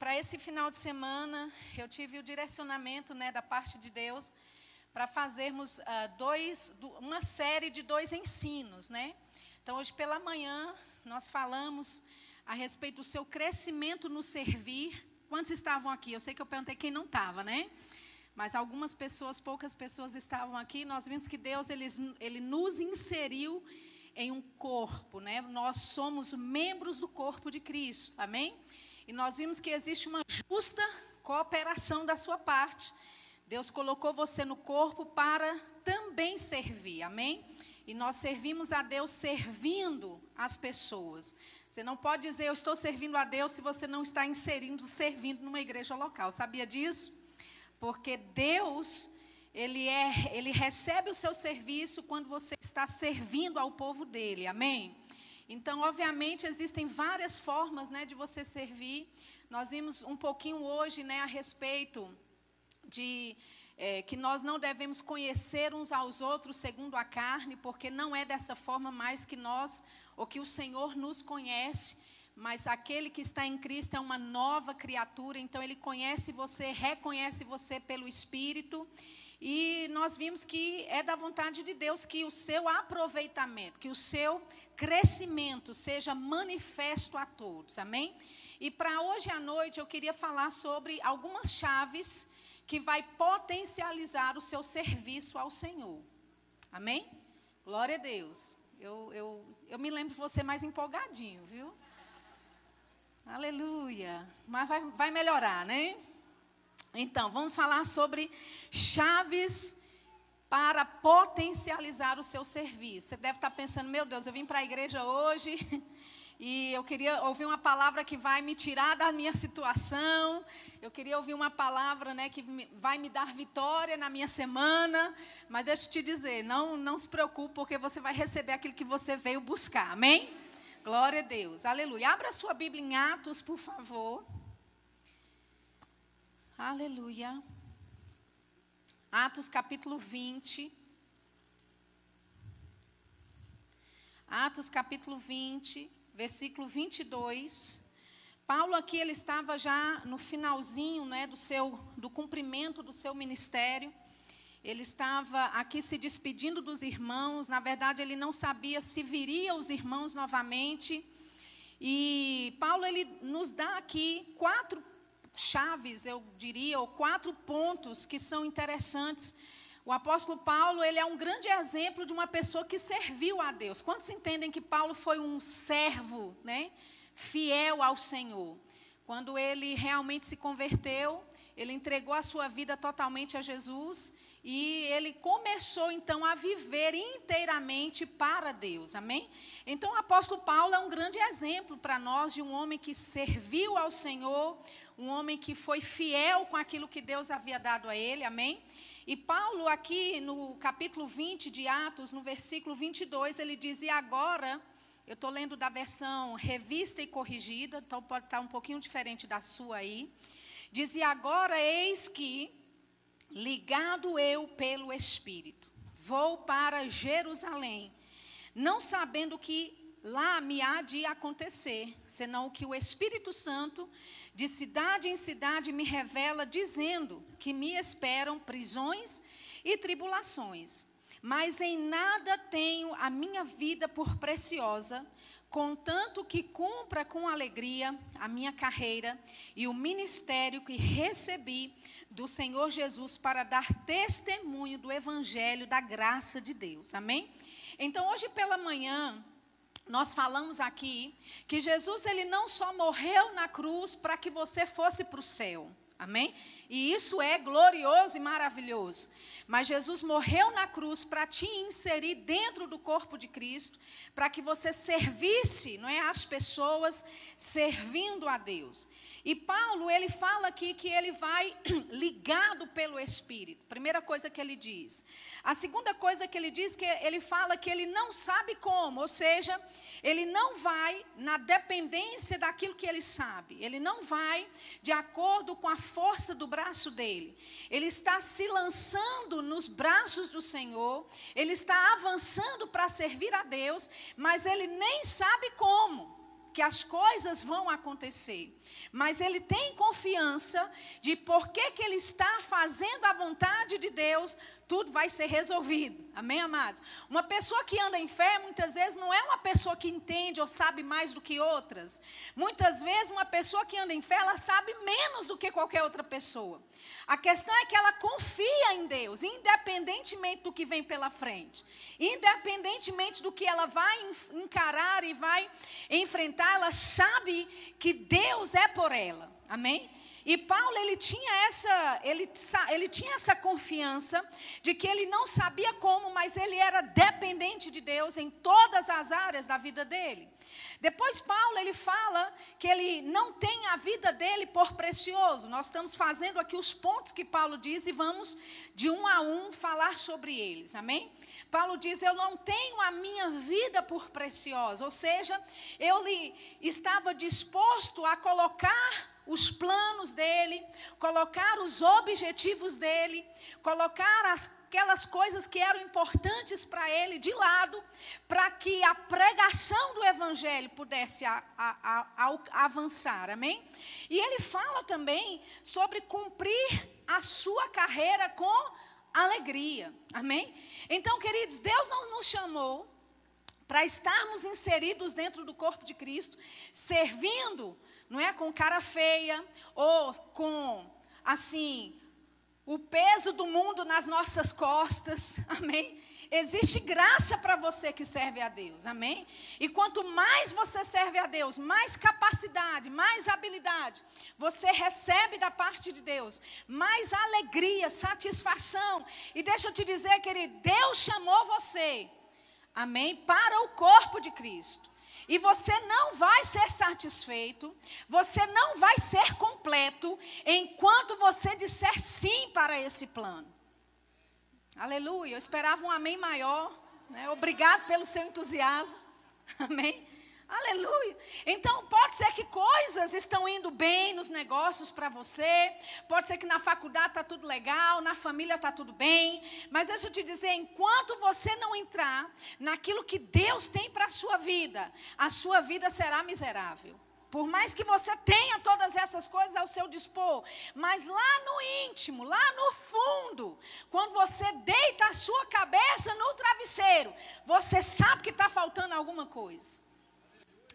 para esse final de semana, eu tive o direcionamento né, da parte de Deus para fazermos uh, dois, uma série de dois ensinos. Né? Então, hoje pela manhã, nós falamos a respeito do seu crescimento no servir. Quantos estavam aqui? Eu sei que eu perguntei quem não estava, né? Mas algumas pessoas, poucas pessoas estavam aqui. Nós vimos que Deus ele, ele nos inseriu em um corpo, né? Nós somos membros do corpo de Cristo, amém? E nós vimos que existe uma justa cooperação da sua parte. Deus colocou você no corpo para também servir, amém? E nós servimos a Deus servindo as pessoas. Você não pode dizer eu estou servindo a Deus se você não está inserindo, servindo numa igreja local. Sabia disso? Porque Deus ele, é, ele recebe o seu serviço quando você está servindo ao povo dele, amém? Então, obviamente, existem várias formas né, de você servir. Nós vimos um pouquinho hoje né, a respeito de é, que nós não devemos conhecer uns aos outros segundo a carne, porque não é dessa forma mais que nós, ou que o Senhor nos conhece mas aquele que está em Cristo é uma nova criatura, então ele conhece você, reconhece você pelo Espírito, e nós vimos que é da vontade de Deus que o seu aproveitamento, que o seu crescimento seja manifesto a todos. Amém? E para hoje à noite eu queria falar sobre algumas chaves que vai potencializar o seu serviço ao Senhor. Amém? Glória a Deus. Eu, eu, eu me lembro de você mais empolgadinho, viu? Aleluia. Mas vai, vai melhorar, né? Então, vamos falar sobre chaves para potencializar o seu serviço. Você deve estar pensando, meu Deus, eu vim para a igreja hoje e eu queria ouvir uma palavra que vai me tirar da minha situação. Eu queria ouvir uma palavra né, que vai me dar vitória na minha semana. Mas deixa eu te dizer, não, não se preocupe, porque você vai receber aquilo que você veio buscar. Amém? Glória a Deus. Aleluia. Abra sua Bíblia em Atos, por favor. Aleluia. Atos capítulo 20. Atos capítulo 20, versículo 22. Paulo aqui ele estava já no finalzinho, né, do seu do cumprimento do seu ministério. Ele estava aqui se despedindo dos irmãos. Na verdade, ele não sabia se viria os irmãos novamente. E Paulo ele nos dá aqui quatro chaves, eu diria, ou quatro pontos que são interessantes. O apóstolo Paulo, ele é um grande exemplo de uma pessoa que serviu a Deus. Quantos entendem que Paulo foi um servo, né, fiel ao Senhor? Quando ele realmente se converteu, ele entregou a sua vida totalmente a Jesus e ele começou então a viver inteiramente para Deus, amém? Então o apóstolo Paulo é um grande exemplo para nós de um homem que serviu ao Senhor, um homem que foi fiel com aquilo que Deus havia dado a ele, amém? E Paulo, aqui no capítulo 20 de Atos, no versículo 22, ele diz: E agora, eu estou lendo da versão revista e corrigida, então pode estar um pouquinho diferente da sua aí. Diz: E agora, eis que ligado eu pelo Espírito, vou para Jerusalém, não sabendo que lá me há de acontecer, senão o que o Espírito Santo, de cidade em cidade, me revela, dizendo que me esperam prisões e tribulações. Mas em nada tenho a minha vida por preciosa, contanto que cumpra com alegria a minha carreira e o ministério que recebi do Senhor Jesus para dar testemunho do evangelho da graça de Deus. Amém? Então, hoje pela manhã, nós falamos aqui que Jesus ele não só morreu na cruz para que você fosse para o céu. Amém? E isso é glorioso e maravilhoso. Mas Jesus morreu na cruz para te inserir dentro do corpo de Cristo, para que você servisse, não é, as pessoas servindo a Deus. E Paulo, ele fala aqui que ele vai ligado pelo Espírito. Primeira coisa que ele diz. A segunda coisa que ele diz que ele fala que ele não sabe como, ou seja, ele não vai na dependência daquilo que ele sabe. Ele não vai de acordo com a força do braço dele. Ele está se lançando nos braços do Senhor, ele está avançando para servir a Deus, mas ele nem sabe como. Que as coisas vão acontecer. Mas ele tem confiança de porque que ele está fazendo a vontade de Deus, tudo vai ser resolvido. Amém, amados? Uma pessoa que anda em fé, muitas vezes, não é uma pessoa que entende ou sabe mais do que outras. Muitas vezes, uma pessoa que anda em fé, ela sabe menos do que qualquer outra pessoa. A questão é que ela confia em Deus, independentemente do que vem pela frente. Independentemente do que ela vai encarar e vai enfrentar, ela sabe que Deus é por ela. Amém? E Paulo, ele tinha essa, ele, ele tinha essa confiança de que ele não sabia como, mas ele era dependente de Deus em todas as áreas da vida dele. Depois Paulo, ele fala que ele não tem a vida dele por precioso. Nós estamos fazendo aqui os pontos que Paulo diz e vamos de um a um falar sobre eles. Amém? Paulo diz: Eu não tenho a minha vida por preciosa. Ou seja, eu estava disposto a colocar os planos dele, colocar os objetivos dele, colocar aquelas coisas que eram importantes para ele de lado, para que a pregação do evangelho pudesse a, a, a, avançar, amém? E ele fala também sobre cumprir a sua carreira com alegria, amém? Então, queridos, Deus não nos chamou para estarmos inseridos dentro do corpo de Cristo, servindo não é com cara feia ou com assim o peso do mundo nas nossas costas. Amém. Existe graça para você que serve a Deus, amém? E quanto mais você serve a Deus, mais capacidade, mais habilidade você recebe da parte de Deus, mais alegria, satisfação. E deixa eu te dizer, querido, Deus chamou você, amém, para o corpo de Cristo. E você não vai ser satisfeito, você não vai ser completo enquanto você disser sim para esse plano. Aleluia. Eu esperava um amém maior. Né? Obrigado pelo seu entusiasmo. Amém. Aleluia. Então, pode ser que coisas estão indo bem nos negócios para você, pode ser que na faculdade está tudo legal, na família está tudo bem, mas deixa eu te dizer: enquanto você não entrar naquilo que Deus tem para a sua vida, a sua vida será miserável. Por mais que você tenha todas essas coisas ao seu dispor, mas lá no íntimo, lá no fundo, quando você deita a sua cabeça no travesseiro, você sabe que está faltando alguma coisa.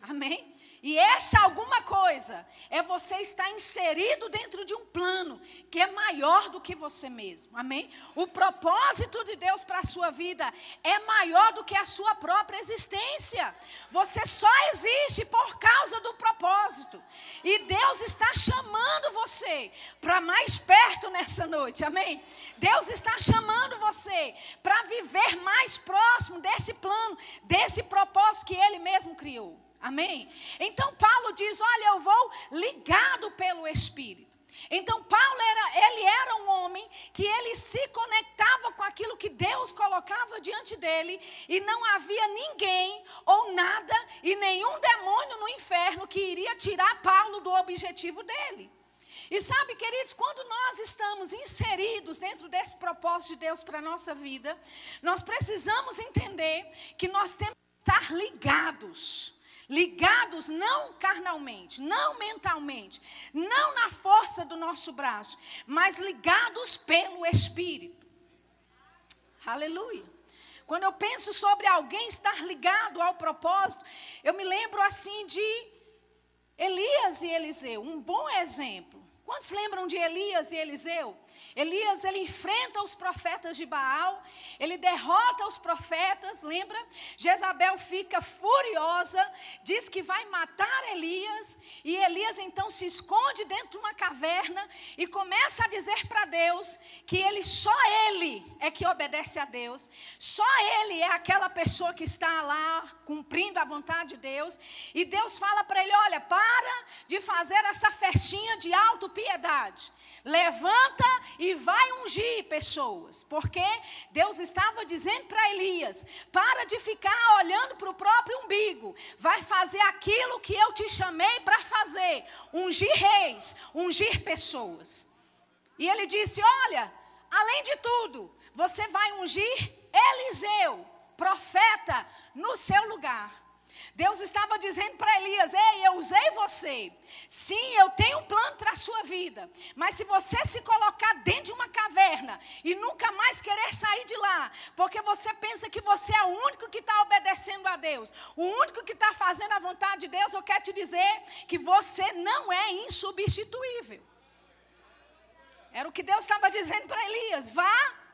Amém? E essa alguma coisa é você estar inserido dentro de um plano que é maior do que você mesmo. Amém? O propósito de Deus para a sua vida é maior do que a sua própria existência. Você só existe por causa do propósito. E Deus está chamando você para mais perto nessa noite. Amém? Deus está chamando você para viver mais próximo desse plano, desse propósito que ele mesmo criou. Amém? Então Paulo diz: Olha, eu vou ligado pelo Espírito. Então Paulo era, ele era um homem que ele se conectava com aquilo que Deus colocava diante dele e não havia ninguém ou nada e nenhum demônio no inferno que iria tirar Paulo do objetivo dele. E sabe, queridos, quando nós estamos inseridos dentro desse propósito de Deus para a nossa vida, nós precisamos entender que nós temos que estar ligados ligados não carnalmente, não mentalmente, não na força do nosso braço, mas ligados pelo Espírito. Aleluia. Quando eu penso sobre alguém estar ligado ao propósito, eu me lembro assim de Elias e Eliseu, um bom exemplo. Quantos lembram de Elias e Eliseu? Elias ele enfrenta os profetas de Baal, ele derrota os profetas, lembra? Jezabel fica furiosa, diz que vai matar Elias, e Elias então se esconde dentro de uma caverna e começa a dizer para Deus que ele só ele é que obedece a Deus, só ele é aquela pessoa que está lá cumprindo a vontade de Deus, e Deus fala para ele: "Olha, para de fazer essa festinha de autopiedade. Levanta e vai ungir pessoas. Porque Deus estava dizendo para Elias: para de ficar olhando para o próprio umbigo. Vai fazer aquilo que eu te chamei para fazer: ungir reis, ungir pessoas. E ele disse: Olha, além de tudo, você vai ungir Eliseu, profeta, no seu lugar. Deus estava dizendo para Elias: Ei, eu usei você. Sim, eu tenho um plano para a sua vida. Mas se você se colocar dentro de uma caverna e nunca mais querer sair de lá, porque você pensa que você é o único que está obedecendo a Deus, o único que está fazendo a vontade de Deus, eu quero te dizer que você não é insubstituível. Era o que Deus estava dizendo para Elias: vá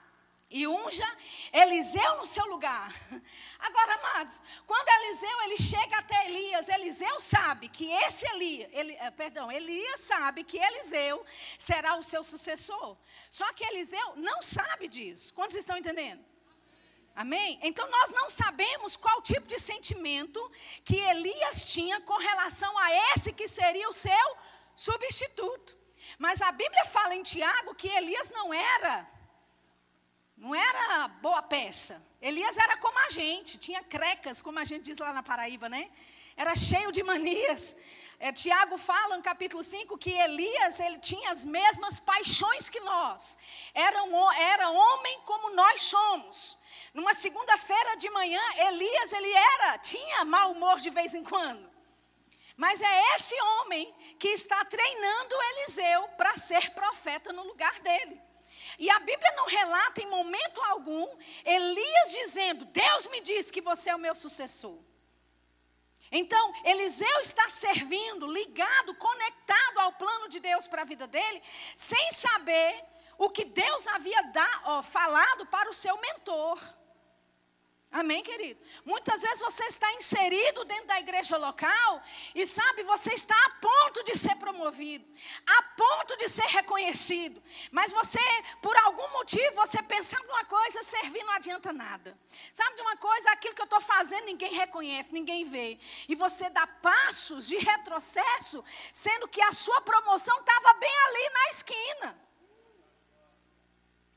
e unja Eliseu no seu lugar. Agora, amados, quando Eliseu ele chega até Elias, Eliseu sabe que esse Elias, ele, eh, perdão, Elias sabe que Eliseu será o seu sucessor. Só que Eliseu não sabe disso. Quantos estão entendendo? Amém? Então nós não sabemos qual tipo de sentimento que Elias tinha com relação a esse que seria o seu substituto. Mas a Bíblia fala em Tiago que Elias não era não era boa peça. Elias era como a gente, tinha crecas, como a gente diz lá na Paraíba, né? Era cheio de manias. É, Tiago fala no capítulo 5 que Elias ele tinha as mesmas paixões que nós. Era, um, era homem como nós somos. Numa segunda-feira de manhã, Elias ele era, tinha mau humor de vez em quando. Mas é esse homem que está treinando Eliseu para ser profeta no lugar dele. E a Bíblia não relata em momento algum Elias dizendo: Deus me disse que você é o meu sucessor. Então, Eliseu está servindo, ligado, conectado ao plano de Deus para a vida dele, sem saber o que Deus havia ó, falado para o seu mentor. Amém, querido? Muitas vezes você está inserido dentro da igreja local e sabe, você está a ponto de ser promovido, a ponto de ser reconhecido. Mas você, por algum motivo, você pensar numa coisa, servir não adianta nada. Sabe de uma coisa? Aquilo que eu estou fazendo, ninguém reconhece, ninguém vê. E você dá passos de retrocesso, sendo que a sua promoção estava bem ali na esquina.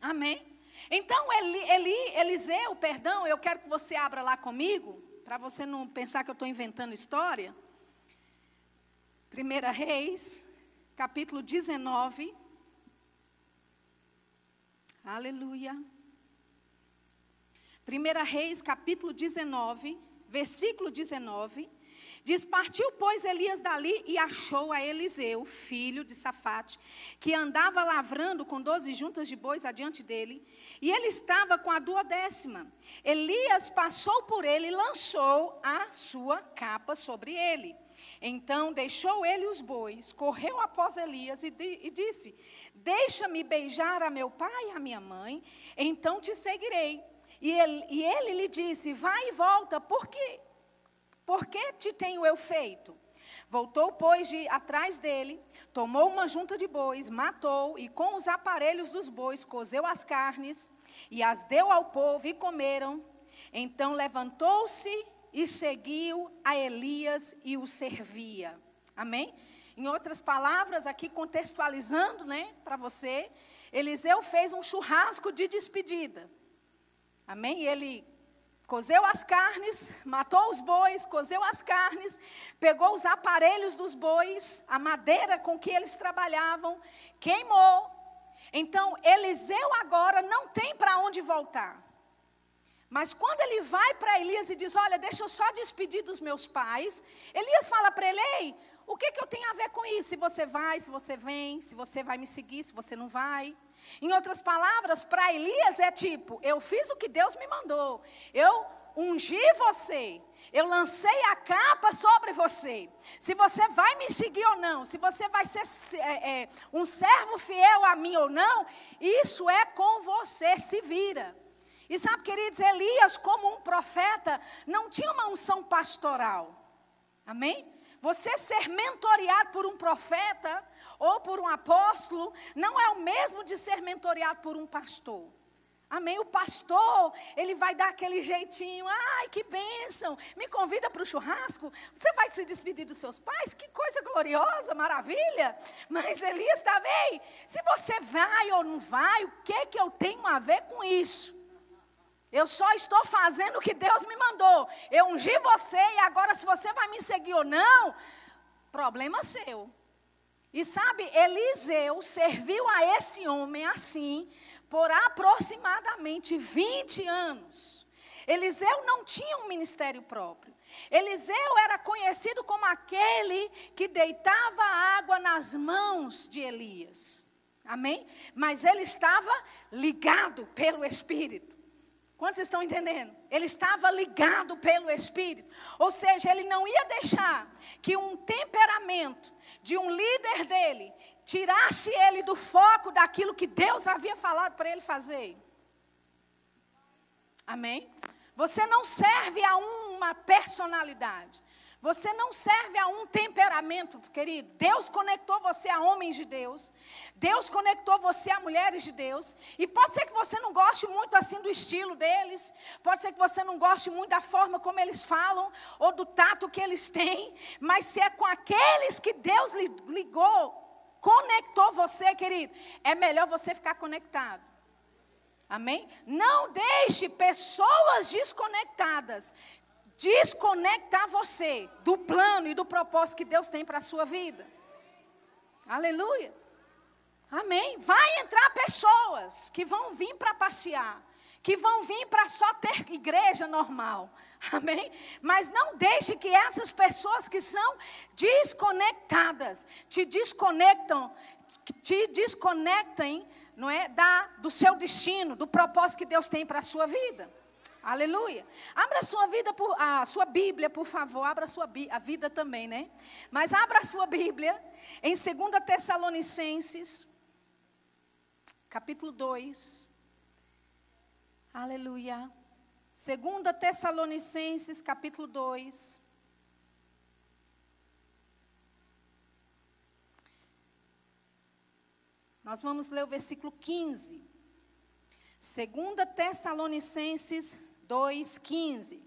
Amém? Então, Eli, Eli, Eliseu, perdão, eu quero que você abra lá comigo, para você não pensar que eu estou inventando história. 1 Reis, capítulo 19. Aleluia. 1 Reis, capítulo 19, versículo 19. Diz: Partiu, pois, Elias dali e achou a Eliseu, filho de Safate, que andava lavrando com doze juntas de bois adiante dele, e ele estava com a duodécima. Elias passou por ele e lançou a sua capa sobre ele. Então deixou ele os bois, correu após Elias e, e disse: Deixa-me beijar a meu pai e a minha mãe, então te seguirei. E ele, e ele lhe disse: Vai e volta, porque por que te tenho eu feito? Voltou, pois, de atrás dele, tomou uma junta de bois, matou, e com os aparelhos dos bois cozeu as carnes, e as deu ao povo, e comeram. Então levantou-se e seguiu a Elias e o servia. Amém? Em outras palavras, aqui contextualizando, né, para você, Eliseu fez um churrasco de despedida. Amém? Ele Cozeu as carnes, matou os bois, cozeu as carnes, pegou os aparelhos dos bois, a madeira com que eles trabalhavam, queimou. Então, Eliseu agora não tem para onde voltar. Mas quando ele vai para Elias e diz: Olha, deixa eu só despedir dos meus pais, Elias fala para ele: Ei, o que, que eu tenho a ver com isso? Se você vai, se você vem, se você vai me seguir, se você não vai. Em outras palavras, para Elias é tipo: eu fiz o que Deus me mandou, eu ungi você, eu lancei a capa sobre você. Se você vai me seguir ou não, se você vai ser é, é, um servo fiel a mim ou não, isso é com você, se vira. E sabe, queridos, Elias, como um profeta, não tinha uma unção pastoral. Amém? Você ser mentoreado por um profeta ou por um apóstolo não é o mesmo de ser mentoreado por um pastor. Amém? O pastor, ele vai dar aquele jeitinho. Ai, que bênção. Me convida para o churrasco. Você vai se despedir dos seus pais? Que coisa gloriosa, maravilha. Mas Elias também. Se você vai ou não vai, o que, que eu tenho a ver com isso? Eu só estou fazendo o que Deus me mandou. Eu ungi você e agora se você vai me seguir ou não, problema seu. E sabe, Eliseu serviu a esse homem assim por aproximadamente 20 anos. Eliseu não tinha um ministério próprio. Eliseu era conhecido como aquele que deitava água nas mãos de Elias. Amém? Mas ele estava ligado pelo Espírito. Quantos estão entendendo? Ele estava ligado pelo Espírito. Ou seja, ele não ia deixar que um temperamento de um líder dele tirasse ele do foco daquilo que Deus havia falado para ele fazer. Amém? Você não serve a uma personalidade. Você não serve a um temperamento, querido. Deus conectou você a homens de Deus. Deus conectou você a mulheres de Deus. E pode ser que você não goste muito assim do estilo deles. Pode ser que você não goste muito da forma como eles falam ou do tato que eles têm. Mas se é com aqueles que Deus ligou, conectou você, querido, é melhor você ficar conectado. Amém? Não deixe pessoas desconectadas desconectar você do plano e do propósito que Deus tem para a sua vida. Aleluia. Amém. Vai entrar pessoas que vão vir para passear, que vão vir para só ter igreja normal. Amém? Mas não deixe que essas pessoas que são desconectadas te desconectam, te desconectem, não é, da do seu destino, do propósito que Deus tem para a sua vida. Aleluia. Abra a sua vida por, a sua Bíblia, por favor. Abra a sua a vida também, né? Mas abra a sua Bíblia em 2 Tessalonicenses, capítulo 2. Aleluia. 2 Tessalonicenses, capítulo 2. Nós vamos ler o versículo 15. 2 Tessalonicenses 2,15.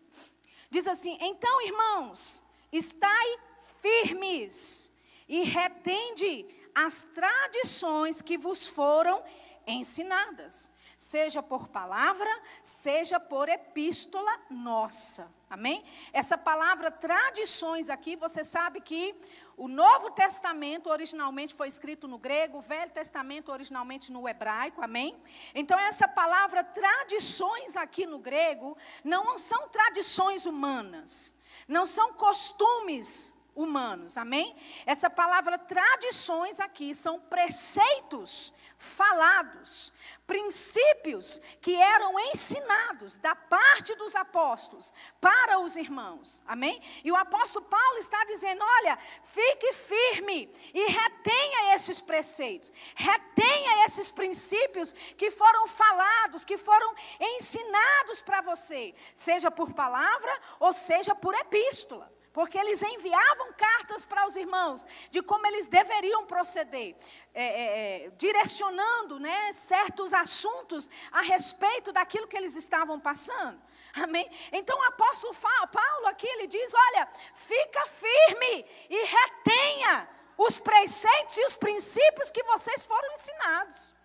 Diz assim: Então, irmãos, estai firmes e retende as tradições que vos foram ensinadas, seja por palavra, seja por epístola nossa. Amém? Essa palavra tradições aqui, você sabe que o Novo Testamento originalmente foi escrito no grego, o Velho Testamento originalmente no hebraico, amém? Então, essa palavra tradições aqui no grego não são tradições humanas, não são costumes humanos, amém? Essa palavra tradições aqui são preceitos falados, princípios que eram ensinados da parte dos apóstolos para os irmãos. Amém? E o apóstolo Paulo está dizendo: olha, fique firme e retenha esses preceitos, retenha esses princípios que foram falados, que foram ensinados para você, seja por palavra ou seja por epístola porque eles enviavam cartas para os irmãos de como eles deveriam proceder, é, é, é, direcionando né, certos assuntos a respeito daquilo que eles estavam passando. Amém? Então o apóstolo Paulo aqui ele diz: olha, fica firme e retenha os preceitos e os princípios que vocês foram ensinados.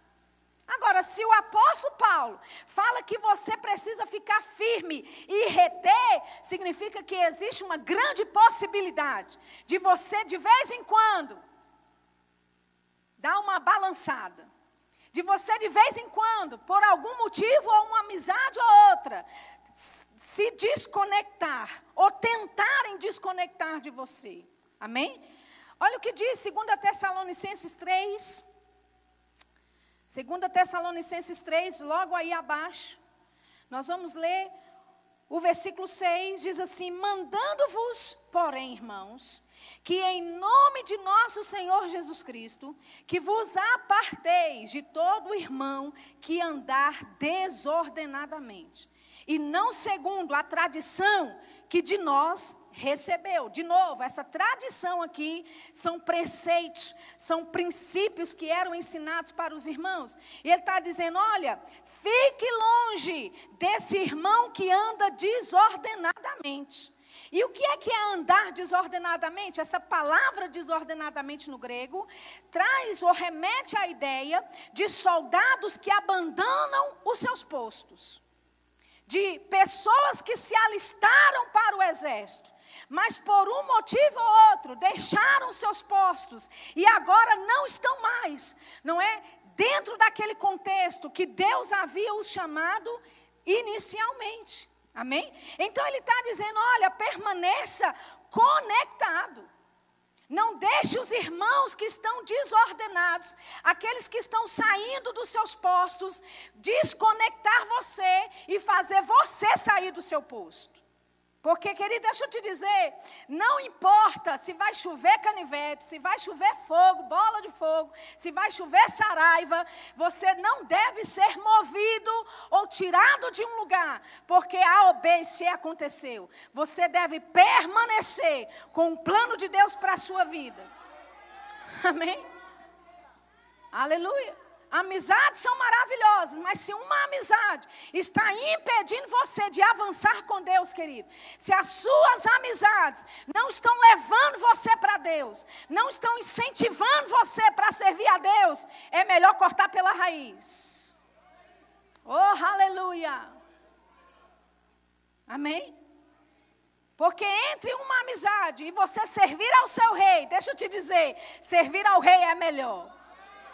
Agora, se o apóstolo Paulo fala que você precisa ficar firme e reter, significa que existe uma grande possibilidade de você, de vez em quando, dar uma balançada. De você, de vez em quando, por algum motivo, ou uma amizade ou outra, se desconectar, ou tentarem desconectar de você. Amém? Olha o que diz 2 Tessalonicenses 3, 2 Tessalonicenses 3, logo aí abaixo, nós vamos ler o versículo 6, diz assim: Mandando-vos, porém, irmãos, que em nome de nosso Senhor Jesus Cristo, que vos aparteis de todo irmão que andar desordenadamente, e não segundo a tradição que de nós recebeu. De novo, essa tradição aqui são preceitos, são princípios que eram ensinados para os irmãos. E ele está dizendo: olha, fique longe desse irmão que anda desordenadamente. E o que é que é andar desordenadamente? Essa palavra desordenadamente no grego traz ou remete à ideia de soldados que abandonam os seus postos, de pessoas que se alistaram para o exército mas por um motivo ou outro deixaram seus postos e agora não estão mais, não é? Dentro daquele contexto que Deus havia os chamado inicialmente. Amém? Então ele está dizendo: olha, permaneça conectado. Não deixe os irmãos que estão desordenados, aqueles que estão saindo dos seus postos, desconectar você e fazer você sair do seu posto. Porque, querido, deixa eu te dizer, não importa se vai chover canivete, se vai chover fogo, bola de fogo, se vai chover saraiva, você não deve ser movido ou tirado de um lugar, porque A ou aconteceu. Você deve permanecer com o plano de Deus para a sua vida. Amém? Aleluia. Amizades são maravilhosas, mas se uma amizade está impedindo você de avançar com Deus, querido, se as suas amizades não estão levando você para Deus, não estão incentivando você para servir a Deus, é melhor cortar pela raiz. Oh, aleluia! Amém? Porque entre uma amizade e você servir ao seu rei, deixa eu te dizer, servir ao rei é melhor.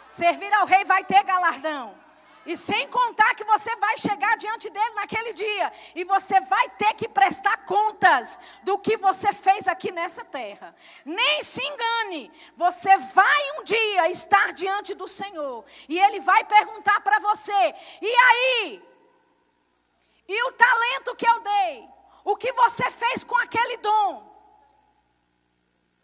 Servir ao rei vai ter galardão. E sem contar que você vai chegar diante dele naquele dia e você vai ter que prestar contas do que você fez aqui nessa terra. Nem se engane, você vai um dia estar diante do Senhor e ele vai perguntar para você: "E aí? E o talento que eu dei? O que você fez com aquele dom?"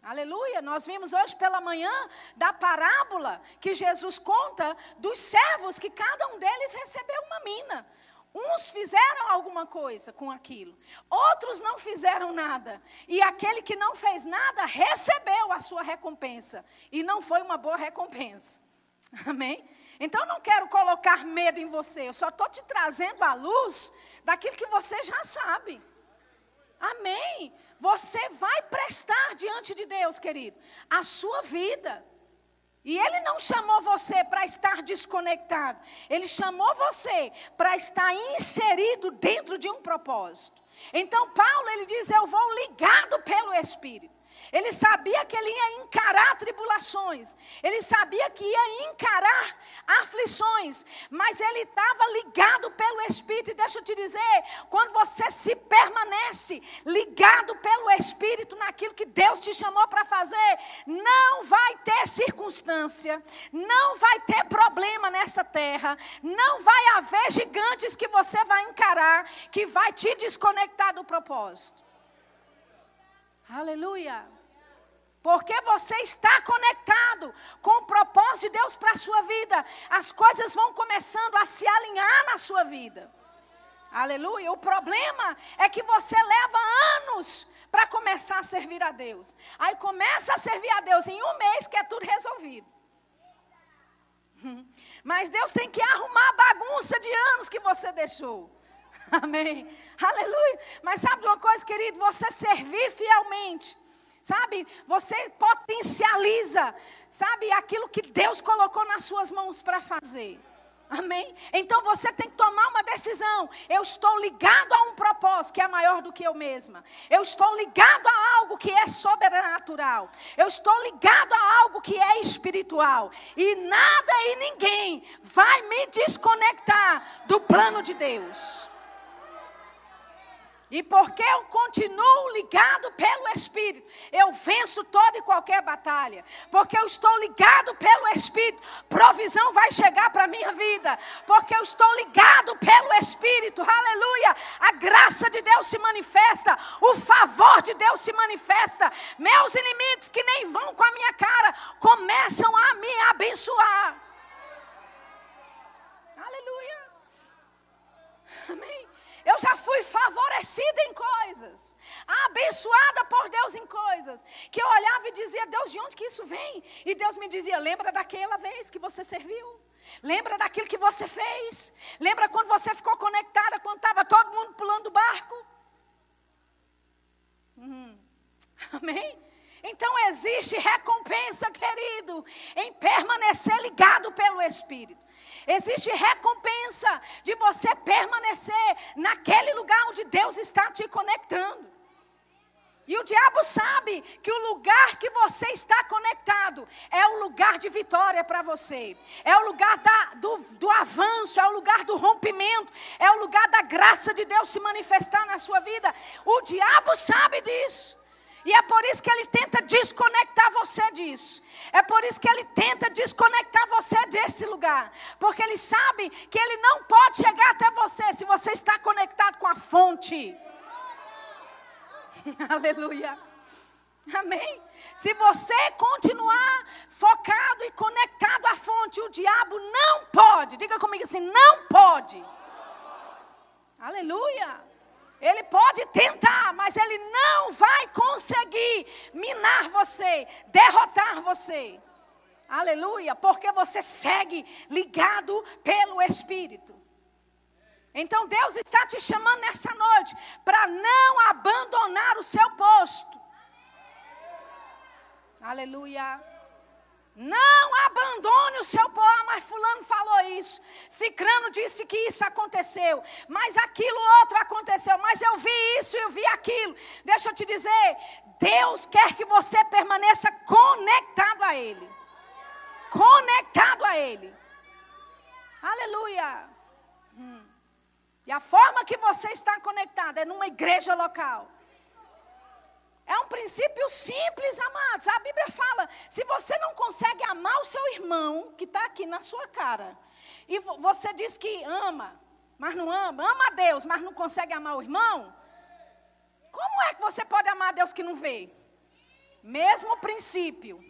Aleluia. Nós vimos hoje pela manhã da parábola que Jesus conta dos servos que cada um deles recebeu uma mina. Uns fizeram alguma coisa com aquilo, outros não fizeram nada. E aquele que não fez nada recebeu a sua recompensa. E não foi uma boa recompensa. Amém? Então eu não quero colocar medo em você, eu só estou te trazendo a luz daquilo que você já sabe. Amém? Você vai prestar diante de Deus, querido, a sua vida. E Ele não chamou você para estar desconectado, Ele chamou você para estar inserido dentro de um propósito. Então, Paulo, ele diz: Eu vou ligado pelo Espírito. Ele sabia que ele ia encarar tribulações, ele sabia que ia encarar aflições, mas ele estava ligado pelo Espírito. E deixa eu te dizer: quando você se permanece ligado Espírito naquilo que Deus te chamou para fazer, não vai ter circunstância, não vai ter problema nessa terra, não vai haver gigantes que você vai encarar que vai te desconectar do propósito. Aleluia. Porque você está conectado com o propósito de Deus para a sua vida. As coisas vão começando a se alinhar na sua vida. Aleluia. O problema é que você leva anos para começar a servir a Deus. Aí começa a servir a Deus em um mês que é tudo resolvido. Mas Deus tem que arrumar a bagunça de anos que você deixou. Amém. Aleluia. Mas sabe uma coisa, querido? Você servir fielmente sabe? Você potencializa, sabe, aquilo que Deus colocou nas suas mãos para fazer. Amém? Então você tem que tomar uma decisão. Eu estou ligado a um propósito que é maior do que eu mesma. Eu estou ligado a algo que é sobrenatural. Eu estou ligado a algo que é espiritual. E nada e ninguém vai me desconectar do plano de Deus. E porque eu continuo ligado pelo Espírito, eu venço toda e qualquer batalha. Porque eu estou ligado pelo Espírito, provisão vai chegar para a minha vida. Porque eu estou ligado pelo Espírito, aleluia. A graça de Deus se manifesta, o favor de Deus se manifesta. Meus inimigos que nem vão com a minha cara começam a me abençoar. Favorecida em coisas, abençoada por Deus em coisas, que eu olhava e dizia: Deus, de onde que isso vem? E Deus me dizia: Lembra daquela vez que você serviu? Lembra daquilo que você fez? Lembra quando você ficou conectada, quando estava todo mundo pulando do barco? Hum. Amém? Então existe recompensa, querido, em permanecer ligado pelo Espírito. Existe recompensa de você permanecer naquele lugar onde Deus está te conectando. E o diabo sabe que o lugar que você está conectado é o lugar de vitória para você, é o lugar da, do, do avanço, é o lugar do rompimento, é o lugar da graça de Deus se manifestar na sua vida. O diabo sabe disso. E é por isso que ele tenta desconectar você disso. É por isso que ele tenta desconectar você desse lugar. Porque ele sabe que ele não pode chegar até você se você está conectado com a fonte. Aleluia. Amém? Se você continuar focado e conectado à fonte, o diabo não pode. Diga comigo assim: não pode. Aleluia. Ele pode tentar, mas ele não vai conseguir minar você, derrotar você. Aleluia, porque você segue ligado pelo Espírito. Então Deus está te chamando nessa noite para não abandonar o seu posto. Aleluia. Não abandone o seu povo. Mas fulano falou isso. Cicrano disse que isso aconteceu. Mas aquilo outro aconteceu. Mas eu vi isso e eu vi aquilo. Deixa eu te dizer. Deus quer que você permaneça conectado a Ele. Conectado a Ele. Aleluia. Hum. E a forma que você está conectado é numa igreja local. É um princípio simples, amados. A Bíblia fala: se você não consegue amar o seu irmão, que está aqui na sua cara, e você diz que ama, mas não ama, ama a Deus, mas não consegue amar o irmão, como é que você pode amar a Deus que não vê? Mesmo princípio.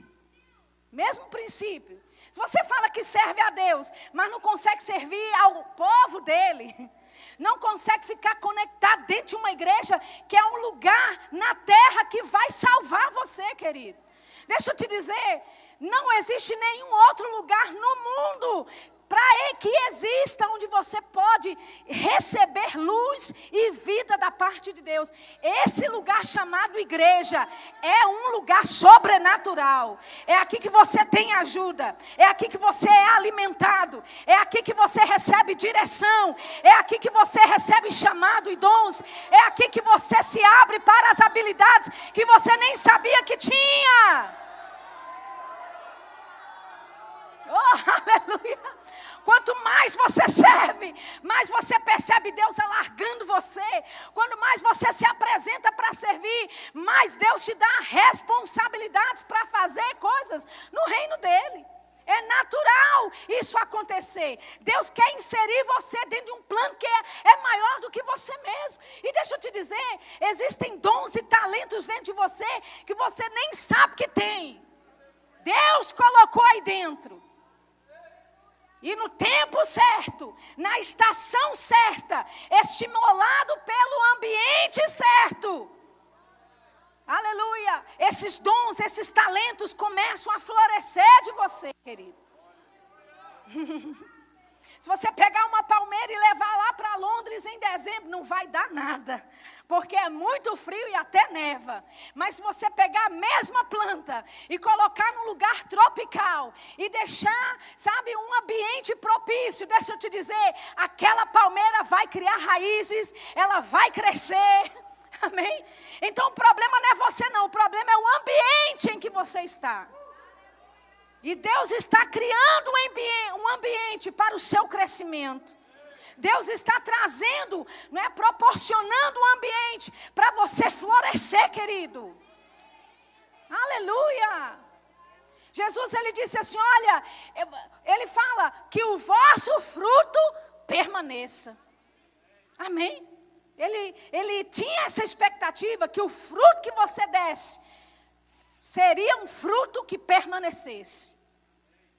Mesmo princípio. Se você fala que serve a Deus, mas não consegue servir ao povo dele, não consegue ficar conectado dentro de uma igreja que é um lugar na terra que vai salvar você, querido. Deixa eu te dizer, não existe nenhum outro lugar no mundo para que exista onde você pode receber luz e vida da parte de Deus. Esse lugar chamado igreja é um lugar sobrenatural. É aqui que você tem ajuda, é aqui que você é alimentado, é aqui que você recebe direção, é aqui que você recebe chamado e dons, é aqui que você se abre para as habilidades que você nem sabia que tinha. Oh, aleluia. Quanto mais você serve, mais você percebe Deus alargando você. Quanto mais você se apresenta para servir, mais Deus te dá responsabilidades para fazer coisas no reino dele. É natural isso acontecer. Deus quer inserir você dentro de um plano que é, é, maior do que você mesmo. E deixa eu te dizer: existem dons e talentos dentro de você que você nem sabe que tem. Deus colocou aí dentro. E no tempo certo, na estação certa, estimulado pelo ambiente certo. Aleluia! Esses dons, esses talentos começam a florescer de você, querido. Se você pegar uma palmeira e levar lá para Londres em dezembro, não vai dar nada, porque é muito frio e até neva. Mas se você pegar a mesma planta e colocar num lugar tropical e deixar, sabe, um ambiente propício, deixa eu te dizer, aquela palmeira vai criar raízes, ela vai crescer. Amém? Então o problema não é você, não, o problema é o ambiente em que você está. E Deus está criando um ambiente, para o seu crescimento. Deus está trazendo, não é, proporcionando um ambiente para você florescer, querido. Aleluia. Jesus ele disse assim, olha, ele fala que o vosso fruto permaneça. Amém. Ele, ele tinha essa expectativa que o fruto que você desse seria um fruto que permanecesse.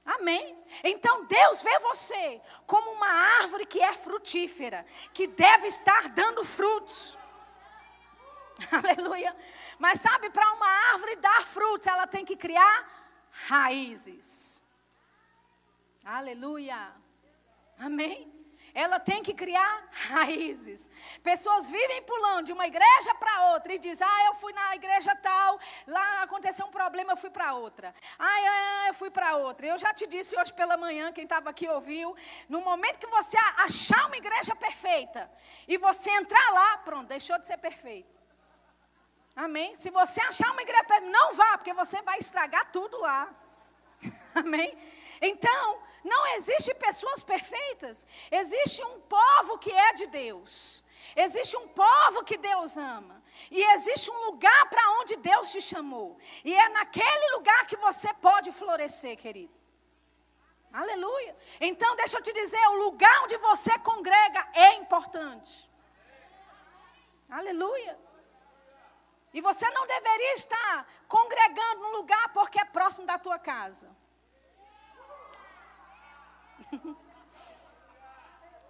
Amém. Então Deus vê você como uma árvore que é frutífera, que deve estar dando frutos. Aleluia. Mas sabe, para uma árvore dar frutos, ela tem que criar raízes. Aleluia. Amém ela tem que criar raízes. Pessoas vivem pulando de uma igreja para outra e dizem: Ah, eu fui na igreja tal, lá aconteceu um problema, eu fui para outra. Ah, eu fui para outra. Eu já te disse hoje pela manhã, quem estava aqui ouviu. No momento que você achar uma igreja perfeita e você entrar lá, pronto, deixou de ser perfeito. Amém? Se você achar uma igreja perto, não vá, porque você vai estragar tudo lá. Amém? Então, não existe pessoas perfeitas. Existe um povo que é de Deus. Existe um povo que Deus ama. E existe um lugar para onde Deus te chamou. E é naquele lugar que você pode florescer, querido. Aleluia. Então, deixa eu te dizer: o lugar onde você congrega é importante. Aleluia. E você não deveria estar congregando num lugar porque é próximo da tua casa.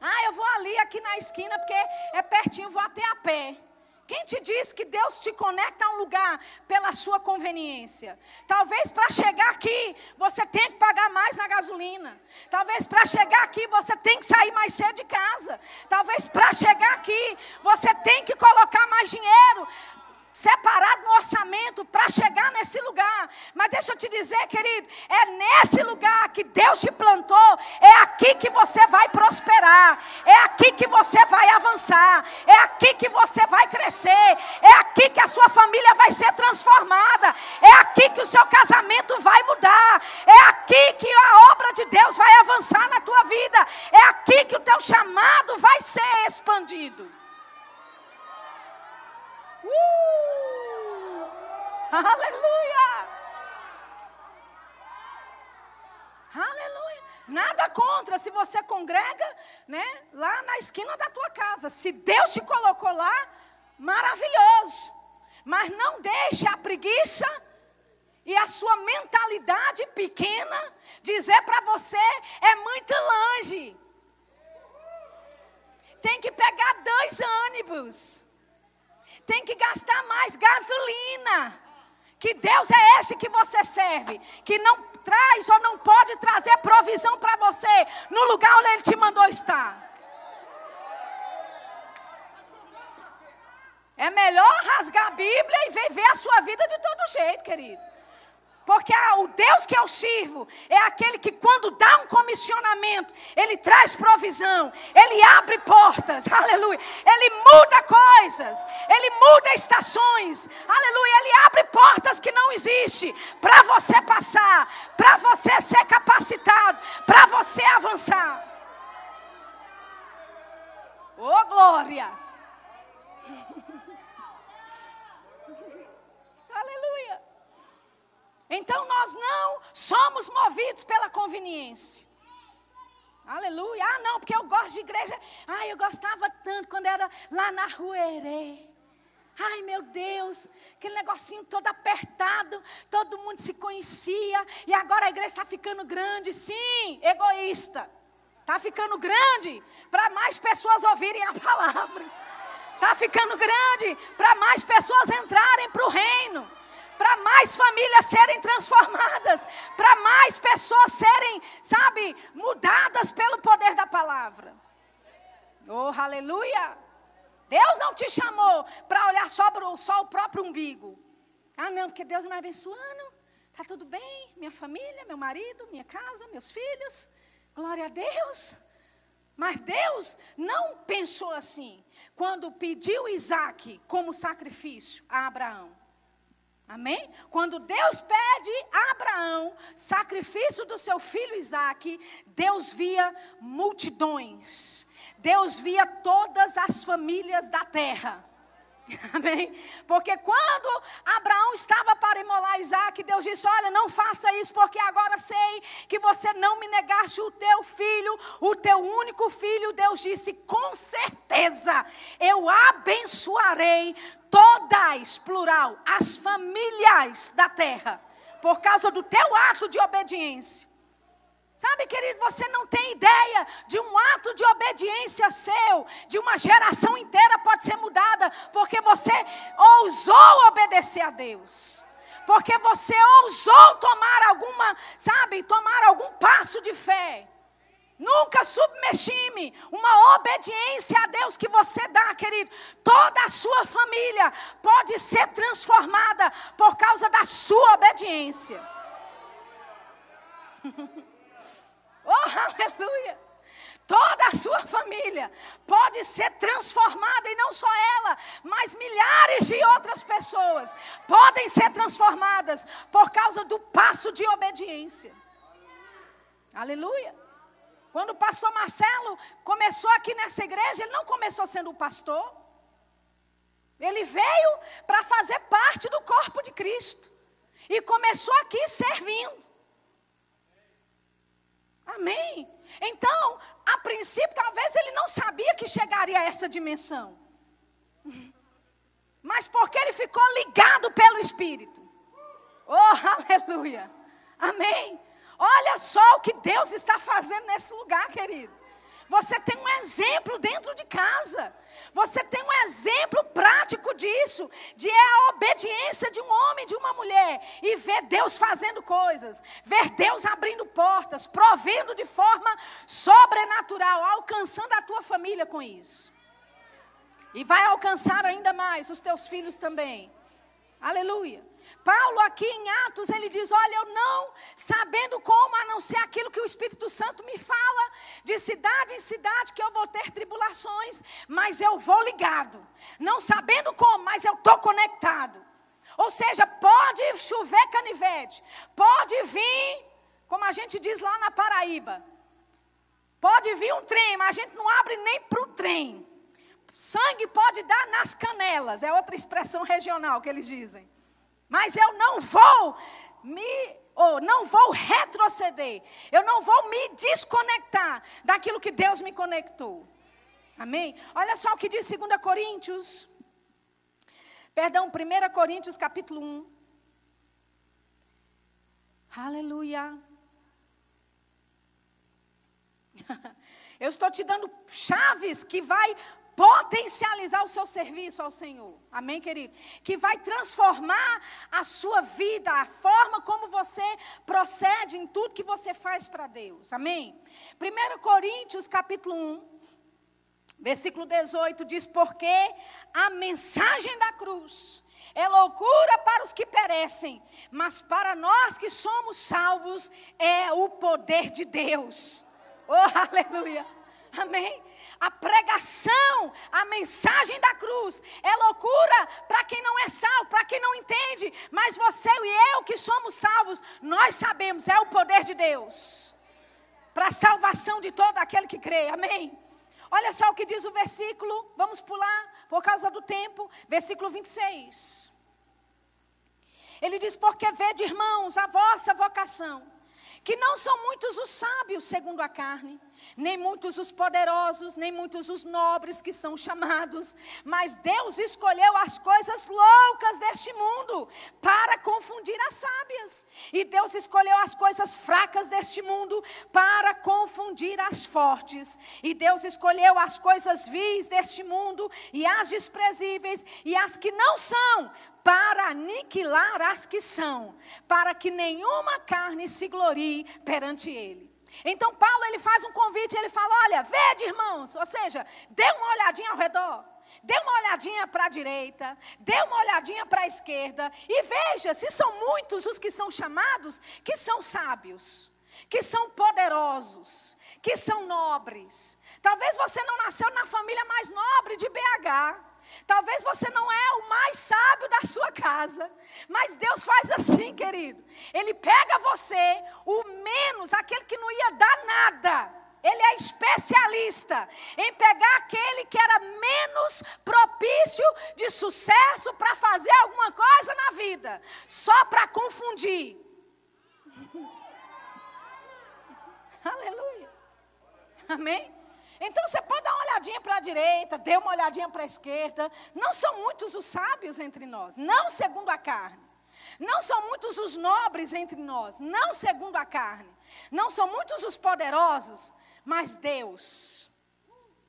ah, eu vou ali aqui na esquina porque é pertinho, vou até a pé. Quem te diz que Deus te conecta a um lugar pela sua conveniência? Talvez para chegar aqui você tenha que pagar mais na gasolina. Talvez para chegar aqui você tenha que sair mais cedo de casa. Talvez para chegar aqui você tenha que colocar mais dinheiro separado no orçamento para chegar nesse lugar. Mas deixa eu te dizer, querido, é nesse lugar que Deus te plantou, é aqui que você vai prosperar, é aqui que você vai avançar, é aqui que você vai crescer, é aqui que a sua família vai ser transformada, é aqui que o seu casamento vai mudar, é aqui que a obra de Deus vai avançar na tua vida, é aqui que o teu chamado vai ser expandido. Uh! Aleluia! Aleluia! Nada contra se você congrega, né, lá na esquina da tua casa. Se Deus te colocou lá, maravilhoso. Mas não deixe a preguiça e a sua mentalidade pequena dizer para você é muito longe. Tem que pegar dois ônibus tem que gastar mais gasolina. Que Deus é esse que você serve, que não traz ou não pode trazer provisão para você no lugar onde Ele te mandou estar. É melhor rasgar a Bíblia e viver a sua vida de todo jeito, querido. Porque o Deus que eu sirvo é aquele que, quando dá comissionamento, ele traz provisão, ele abre portas, aleluia. Ele muda coisas, ele muda estações, aleluia. Ele abre portas que não existem para você passar, para você ser capacitado, para você avançar. Oh, glória! Então nós não somos movidos pela conveniência. Aleluia. Ah, não, porque eu gosto de igreja. Ah, eu gostava tanto quando era lá na Ruerê. Ai, meu Deus, aquele negocinho todo apertado, todo mundo se conhecia, e agora a igreja está ficando grande. Sim, egoísta. Está ficando grande para mais pessoas ouvirem a palavra. Está ficando grande para mais pessoas entrarem para o reino para mais famílias serem transformadas, para mais pessoas serem, sabe, mudadas pelo poder da palavra. Oh, aleluia! Deus não te chamou para olhar só, só o próprio umbigo. Ah, não, porque Deus me abençoando, está tudo bem, minha família, meu marido, minha casa, meus filhos, glória a Deus. Mas Deus não pensou assim. Quando pediu Isaac como sacrifício a Abraão, Amém? Quando Deus pede a Abraão sacrifício do seu filho Isaque, Deus via multidões. Deus via todas as famílias da terra. Amém? Porque quando Abraão estava para imolar Isaac, Deus disse: Olha, não faça isso, porque agora sei que você não me negaste o teu filho, o teu único filho. Deus disse: Com certeza eu abençoarei todas, plural, as famílias da terra, por causa do teu ato de obediência. Sabe, querido, você não tem ideia de um ato de obediência seu, de uma geração inteira pode ser mudada, porque você ousou obedecer a Deus. Porque você ousou tomar alguma, sabe, tomar algum passo de fé. Nunca subestime uma obediência a Deus que você dá, querido. Toda a sua família pode ser transformada por causa da sua obediência. oh, aleluia! Toda a sua família pode ser transformada, e não só ela, mas milhares de outras pessoas podem ser transformadas por causa do passo de obediência. Aleluia. Quando o pastor Marcelo começou aqui nessa igreja, ele não começou sendo pastor. Ele veio para fazer parte do corpo de Cristo. E começou aqui servindo. Amém. Então, a princípio, talvez ele não sabia que chegaria a essa dimensão. Mas porque ele ficou ligado pelo Espírito. Oh, aleluia. Amém. Olha só o que Deus está fazendo nesse lugar, querido. Você tem um exemplo dentro de casa. Você tem um exemplo prático disso, de é a obediência de um homem, de uma mulher, e ver Deus fazendo coisas, ver Deus abrindo portas, provendo de forma sobrenatural, alcançando a tua família com isso. E vai alcançar ainda mais os teus filhos também. Aleluia. Paulo, aqui em Atos, ele diz: Olha, eu não sabendo como, a não ser aquilo que o Espírito Santo me fala, de cidade em cidade, que eu vou ter tribulações, mas eu vou ligado. Não sabendo como, mas eu estou conectado. Ou seja, pode chover canivete, pode vir, como a gente diz lá na Paraíba, pode vir um trem, mas a gente não abre nem para o trem. Sangue pode dar nas canelas, é outra expressão regional que eles dizem. Mas eu não vou me ou não vou retroceder. Eu não vou me desconectar daquilo que Deus me conectou. Amém? Olha só o que diz 2 Coríntios. Perdão, 1 Coríntios capítulo 1. Aleluia. Eu estou te dando chaves que vai potencializar o seu serviço ao Senhor. Amém, querido? Que vai transformar a sua vida, a forma como você procede em tudo que você faz para Deus. Amém? 1 Coríntios, capítulo 1, versículo 18 diz: Porque a mensagem da cruz é loucura para os que perecem, mas para nós que somos salvos é o poder de Deus. Oh, aleluia. Amém? A pregação, a mensagem da cruz é loucura para quem não é salvo, para quem não entende. Mas você e eu que somos salvos, nós sabemos, é o poder de Deus para a salvação de todo aquele que crê. Amém? Olha só o que diz o versículo, vamos pular por causa do tempo, versículo 26. Ele diz: Porque vede, irmãos, a vossa vocação, que não são muitos os sábios segundo a carne nem muitos os poderosos, nem muitos os nobres que são chamados, mas Deus escolheu as coisas loucas deste mundo para confundir as sábias, e Deus escolheu as coisas fracas deste mundo para confundir as fortes, e Deus escolheu as coisas vis deste mundo e as desprezíveis e as que não são para aniquilar as que são, para que nenhuma carne se glorie perante ele. Então Paulo ele faz um convite, ele fala: "Olha, vede, irmãos, ou seja, dê uma olhadinha ao redor. Dê uma olhadinha para a direita, dê uma olhadinha para a esquerda e veja se são muitos os que são chamados que são sábios, que são poderosos, que são nobres. Talvez você não nasceu na família mais nobre de BH, Talvez você não é o mais sábio da sua casa, mas Deus faz assim, querido. Ele pega você, o menos, aquele que não ia dar nada. Ele é especialista em pegar aquele que era menos propício de sucesso para fazer alguma coisa na vida, só para confundir. Aleluia. Amém? Então você pode dar uma olhadinha para a direita, dê uma olhadinha para a esquerda. Não são muitos os sábios entre nós, não segundo a carne. Não são muitos os nobres entre nós, não segundo a carne. Não são muitos os poderosos, mas Deus.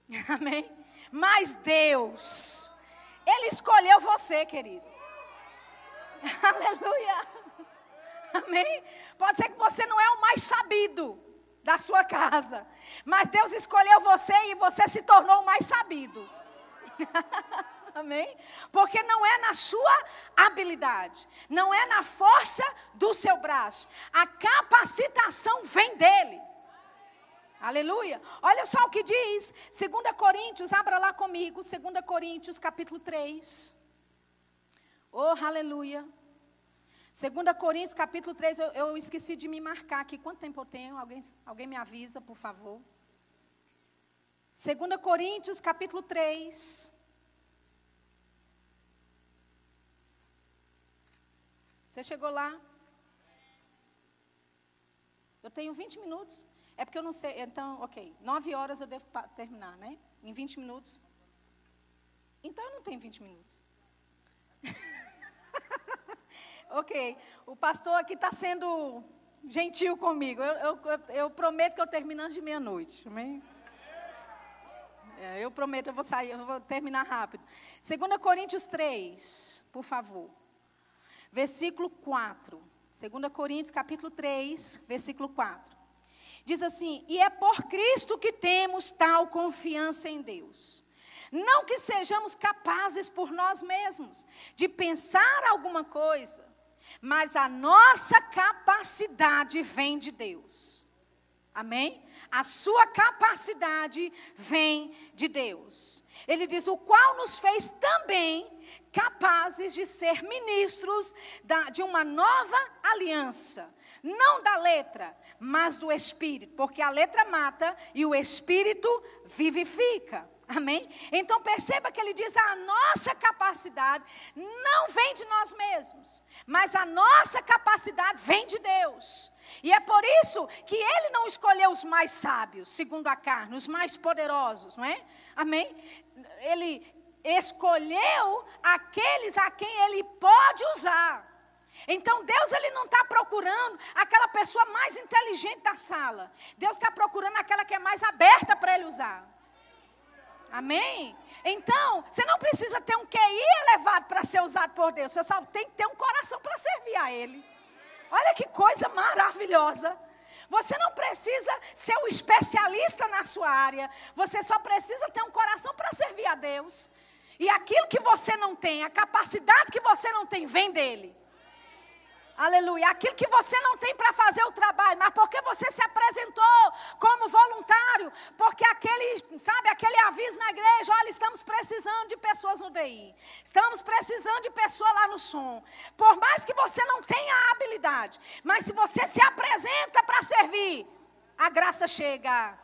Amém? Mas Deus. Ele escolheu você, querido. Aleluia. Amém? Pode ser que você não é o mais sabido da sua casa. Mas Deus escolheu você e você se tornou o mais sabido. Amém? Porque não é na sua habilidade, não é na força do seu braço. A capacitação vem dele. Aleluia. Olha só o que diz 2 Coríntios, abra lá comigo, 2 Coríntios, capítulo 3. Oh, aleluia. 2 Coríntios, capítulo 3, eu, eu, esqueci de me marcar aqui. Quanto tempo eu tenho? Alguém, alguém me avisa, por favor. 2 Coríntios, capítulo 3. Você chegou lá? Eu tenho 20 minutos. É porque eu não sei. Então, ok. 9 horas eu devo terminar, né? Em 20 minutos. Então eu não tenho 20 minutos. ok. O pastor aqui está sendo gentil comigo. Eu, eu, eu, prometo que eu termino antes de meia-noite. Amém? É, eu prometo, eu vou sair, eu vou terminar rápido. 2 Coríntios 3, por favor. Versículo 4. 2 Coríntios, capítulo 3, versículo 4. Diz assim: E é por Cristo que temos tal confiança em Deus. Não que sejamos capazes por nós mesmos de pensar alguma coisa, mas a nossa capacidade vem de Deus. Amém? A sua capacidade vem de Deus. Ele diz: o qual nos fez também capazes de ser ministros da, de uma nova aliança. Não da letra, mas do espírito. Porque a letra mata e o espírito vivifica. Amém? Então perceba que ele diz: a nossa capacidade não vem de nós mesmos, mas a nossa capacidade vem de Deus. E é por isso que ele não escolheu os mais sábios, segundo a carne, os mais poderosos, não é? Amém? Ele escolheu aqueles a quem ele pode usar. Então Deus ele não está procurando aquela pessoa mais inteligente da sala. Deus está procurando aquela que é mais aberta para ele usar. Amém? Então, você não precisa ter um QI elevado para ser usado por Deus. Você só tem que ter um coração para servir a Ele. Olha que coisa maravilhosa. Você não precisa ser um especialista na sua área. Você só precisa ter um coração para servir a Deus. E aquilo que você não tem, a capacidade que você não tem, vem dele. Aleluia. Aquilo que você não tem para fazer o trabalho, mas porque você se apresentou como voluntário, porque aquele, sabe, aquele aviso na igreja, olha, estamos precisando de pessoas no DI. Estamos precisando de pessoa lá no som. Por mais que você não tenha a habilidade, mas se você se apresenta para servir, a graça chega.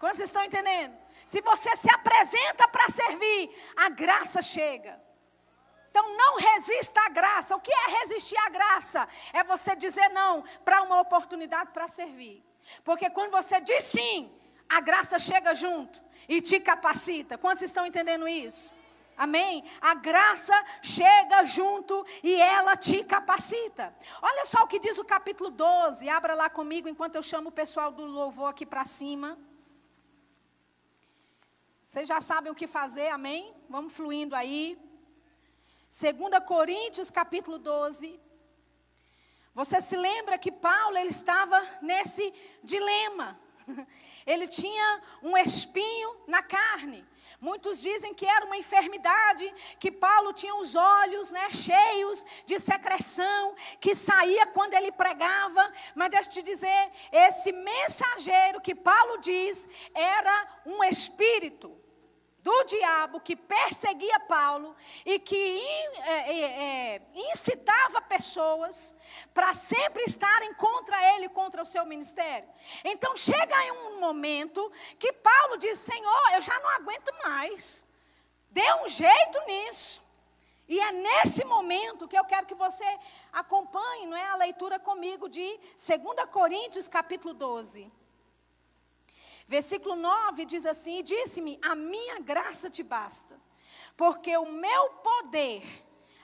Quantos estão entendendo? Se você se apresenta para servir, a graça chega. Então não resista à graça. O que é resistir à graça? É você dizer não para uma oportunidade para servir. Porque quando você diz sim, a graça chega junto e te capacita. Quantos estão entendendo isso? Amém? A graça chega junto e ela te capacita. Olha só o que diz o capítulo 12. Abra lá comigo enquanto eu chamo o pessoal do louvor aqui para cima. Vocês já sabem o que fazer, amém? Vamos fluindo aí. 2 Coríntios capítulo 12. Você se lembra que Paulo ele estava nesse dilema. Ele tinha um espinho na carne. Muitos dizem que era uma enfermidade, que Paulo tinha os olhos né, cheios de secreção, que saía quando ele pregava. Mas deixa eu te dizer, esse mensageiro que Paulo diz era um espírito do diabo que perseguia Paulo e que é, é, é, incitava pessoas para sempre estarem contra ele, contra o seu ministério. Então chega em um momento que Paulo diz: Senhor, eu já não aguento mais. Dê um jeito nisso. E é nesse momento que eu quero que você acompanhe, não é, a leitura comigo de 2 Coríntios capítulo 12. Versículo 9 diz assim: Disse-me, a minha graça te basta, porque o meu poder,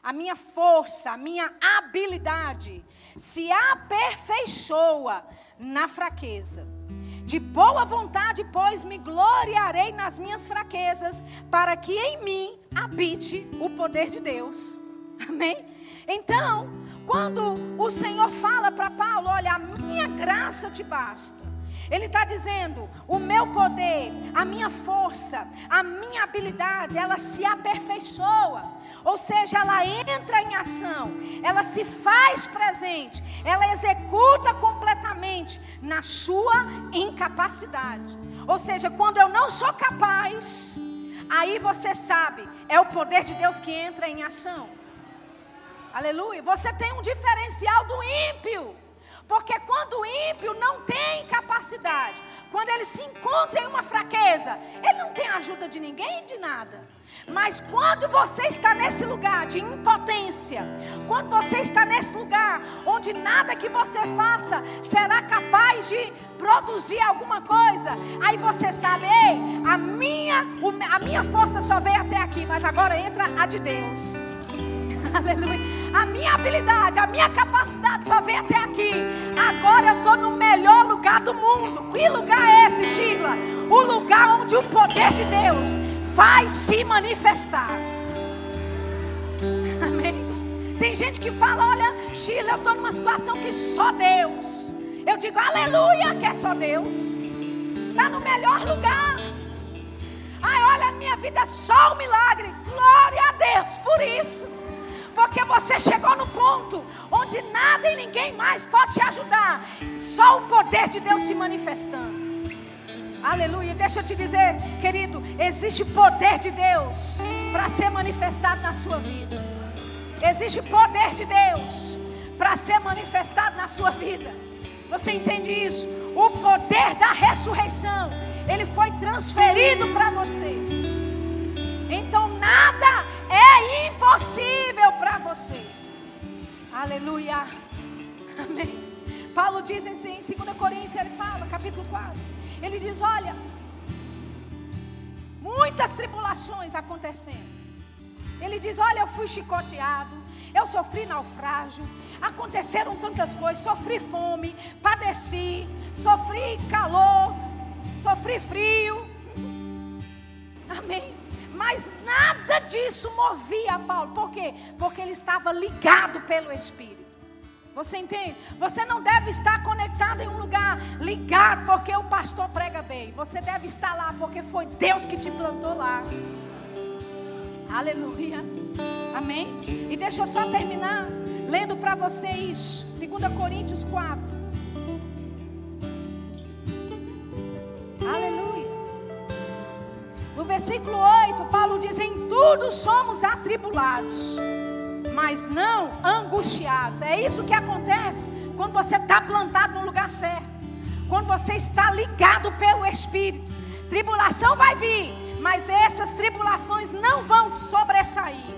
a minha força, a minha habilidade se aperfeiçoa na fraqueza. De boa vontade, pois, me gloriarei nas minhas fraquezas, para que em mim habite o poder de Deus. Amém? Então, quando o Senhor fala para Paulo: Olha, a minha graça te basta. Ele está dizendo: o meu poder, a minha força, a minha habilidade, ela se aperfeiçoa. Ou seja, ela entra em ação, ela se faz presente, ela executa completamente na sua incapacidade. Ou seja, quando eu não sou capaz, aí você sabe, é o poder de Deus que entra em ação. Aleluia. Você tem um diferencial do ímpio. Porque quando o ímpio não tem capacidade, quando ele se encontra em uma fraqueza, ele não tem ajuda de ninguém e de nada. Mas quando você está nesse lugar de impotência, quando você está nesse lugar onde nada que você faça será capaz de produzir alguma coisa, aí você sabe, ei, a minha, a minha força só veio até aqui, mas agora entra a de Deus. Aleluia. A minha habilidade, a minha capacidade só vem até aqui. Agora eu estou no melhor lugar do mundo. Que lugar é esse, Sheila? O lugar onde o poder de Deus vai se manifestar. Amém? Tem gente que fala: olha, Sheila, eu estou numa situação que só Deus. Eu digo, aleluia, que é só Deus. Está no melhor lugar. Ai, olha, minha vida é só um milagre. Glória a Deus por isso. Porque você chegou no ponto onde nada e ninguém mais pode te ajudar. Só o poder de Deus se manifestando. Aleluia. Deixa eu te dizer, querido, existe poder de Deus para ser manifestado na sua vida. Existe poder de Deus para ser manifestado na sua vida. Você entende isso? O poder da ressurreição, ele foi transferido para você. Então nada é impossível para você. Aleluia. Amém. Paulo diz em 2 Coríntios, ele fala, capítulo 4. Ele diz: Olha, muitas tribulações acontecendo. Ele diz: Olha, eu fui chicoteado, eu sofri naufrágio, aconteceram tantas coisas, sofri fome, padeci, sofri calor, sofri frio. Amém. Mas nada disso movia Paulo. Por quê? Porque ele estava ligado pelo Espírito. Você entende? Você não deve estar conectado em um lugar ligado porque o pastor prega bem. Você deve estar lá porque foi Deus que te plantou lá. Aleluia. Amém? E deixa eu só terminar lendo para você isso. 2 Coríntios 4. Versículo 8, Paulo diz: Em tudo somos atribulados mas não angustiados. É isso que acontece quando você está plantado no lugar certo, quando você está ligado pelo Espírito. Tribulação vai vir, mas essas tribulações não vão sobressair.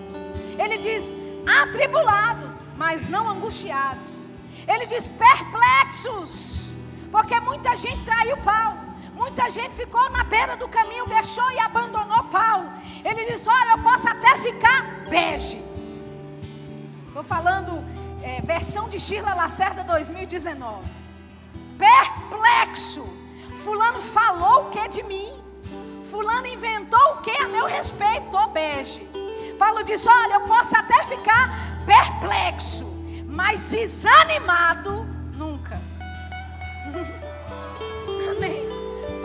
Ele diz: atribulados, mas não angustiados. Ele diz: perplexos, porque muita gente traiu Paulo. Muita gente ficou na beira do caminho, deixou e abandonou Paulo. Ele diz: Olha, eu posso até ficar bege Estou falando é, versão de Shirla Lacerda 2019. Perplexo. Fulano falou o que de mim? Fulano inventou o que a meu respeito? Tô bege. Paulo diz: Olha, eu posso até ficar perplexo, mas desanimado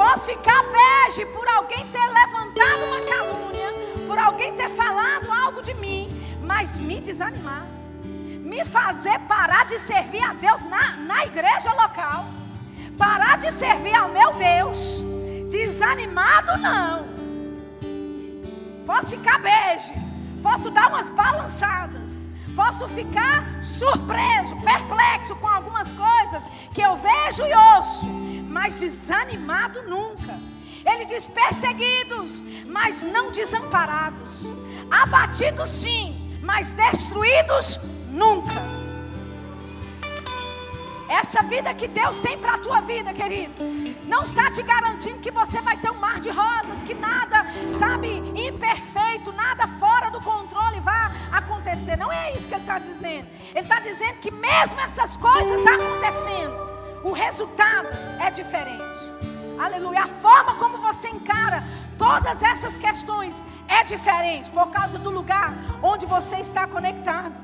Posso ficar bege por alguém ter levantado uma calúnia, por alguém ter falado algo de mim, mas me desanimar me fazer parar de servir a Deus na, na igreja local, parar de servir ao meu Deus, desanimado não. Posso ficar bege, posso dar umas balançadas, posso ficar surpreso, perplexo com algumas coisas que eu vejo e ouço, mas desanimado nunca. Ele diz: perseguidos, mas não desamparados, abatidos sim, mas destruídos Nunca. Essa vida que Deus tem para a tua vida, querido, não está te garantindo que você vai ter um mar de rosas, que nada, sabe, imperfeito, nada fora do controle vai acontecer. Não é isso que ele está dizendo. Ele está dizendo que mesmo essas coisas acontecendo, o resultado é diferente. Aleluia. A forma como você encara todas essas questões é diferente por causa do lugar onde você está conectado.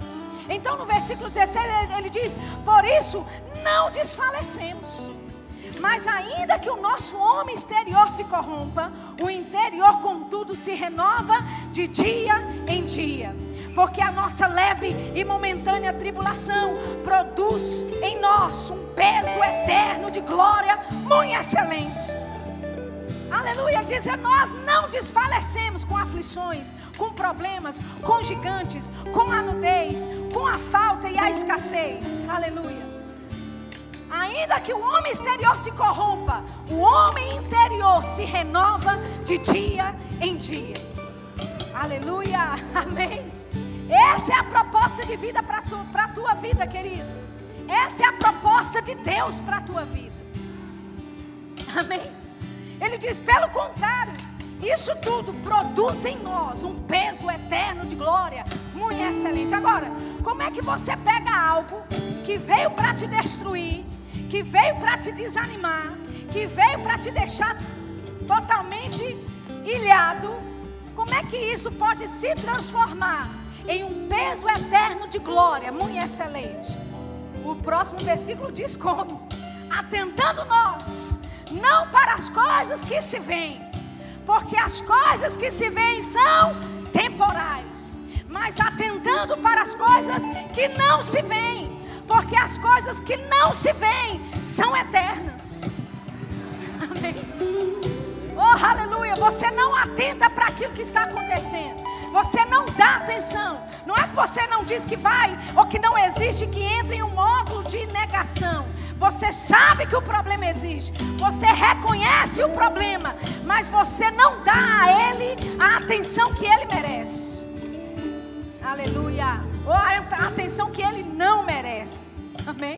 Então no versículo 16 ele diz: Por isso não desfalecemos. Mas ainda que o nosso homem exterior se corrompa, o interior, contudo, se renova de dia em dia. Porque a nossa leve e momentânea tribulação produz em nós um peso eterno de glória muito excelente. Aleluia, ele diz: nós não desfalecemos com aflições, com problemas, com gigantes, com a nudez, com a falta e a escassez. Aleluia. Ainda que o homem exterior se corrompa, o homem interior se renova de dia em dia. Aleluia, amém. Essa é a proposta de vida para tu, a tua vida, querido. Essa é a proposta de Deus para a tua vida. Amém. Ele diz: pelo contrário, isso tudo produz em nós um peso eterno de glória muito excelente. Agora, como é que você pega algo que veio para te destruir, que veio para te desanimar, que veio para te deixar totalmente ilhado? Como é que isso pode se transformar em um peso eterno de glória muito excelente? O próximo versículo diz como: atentando nós não para as coisas que se veem, porque as coisas que se veem são temporais, mas atentando para as coisas que não se veem, porque as coisas que não se veem são eternas. Amém. Oh, aleluia. Você não atenta para aquilo que está acontecendo. Você não dá atenção. Não é que você não diz que vai ou que não existe, que entra em um módulo de negação. Você sabe que o problema existe. Você reconhece o problema. Mas você não dá a ele a atenção que ele merece. Aleluia. Ou a atenção que ele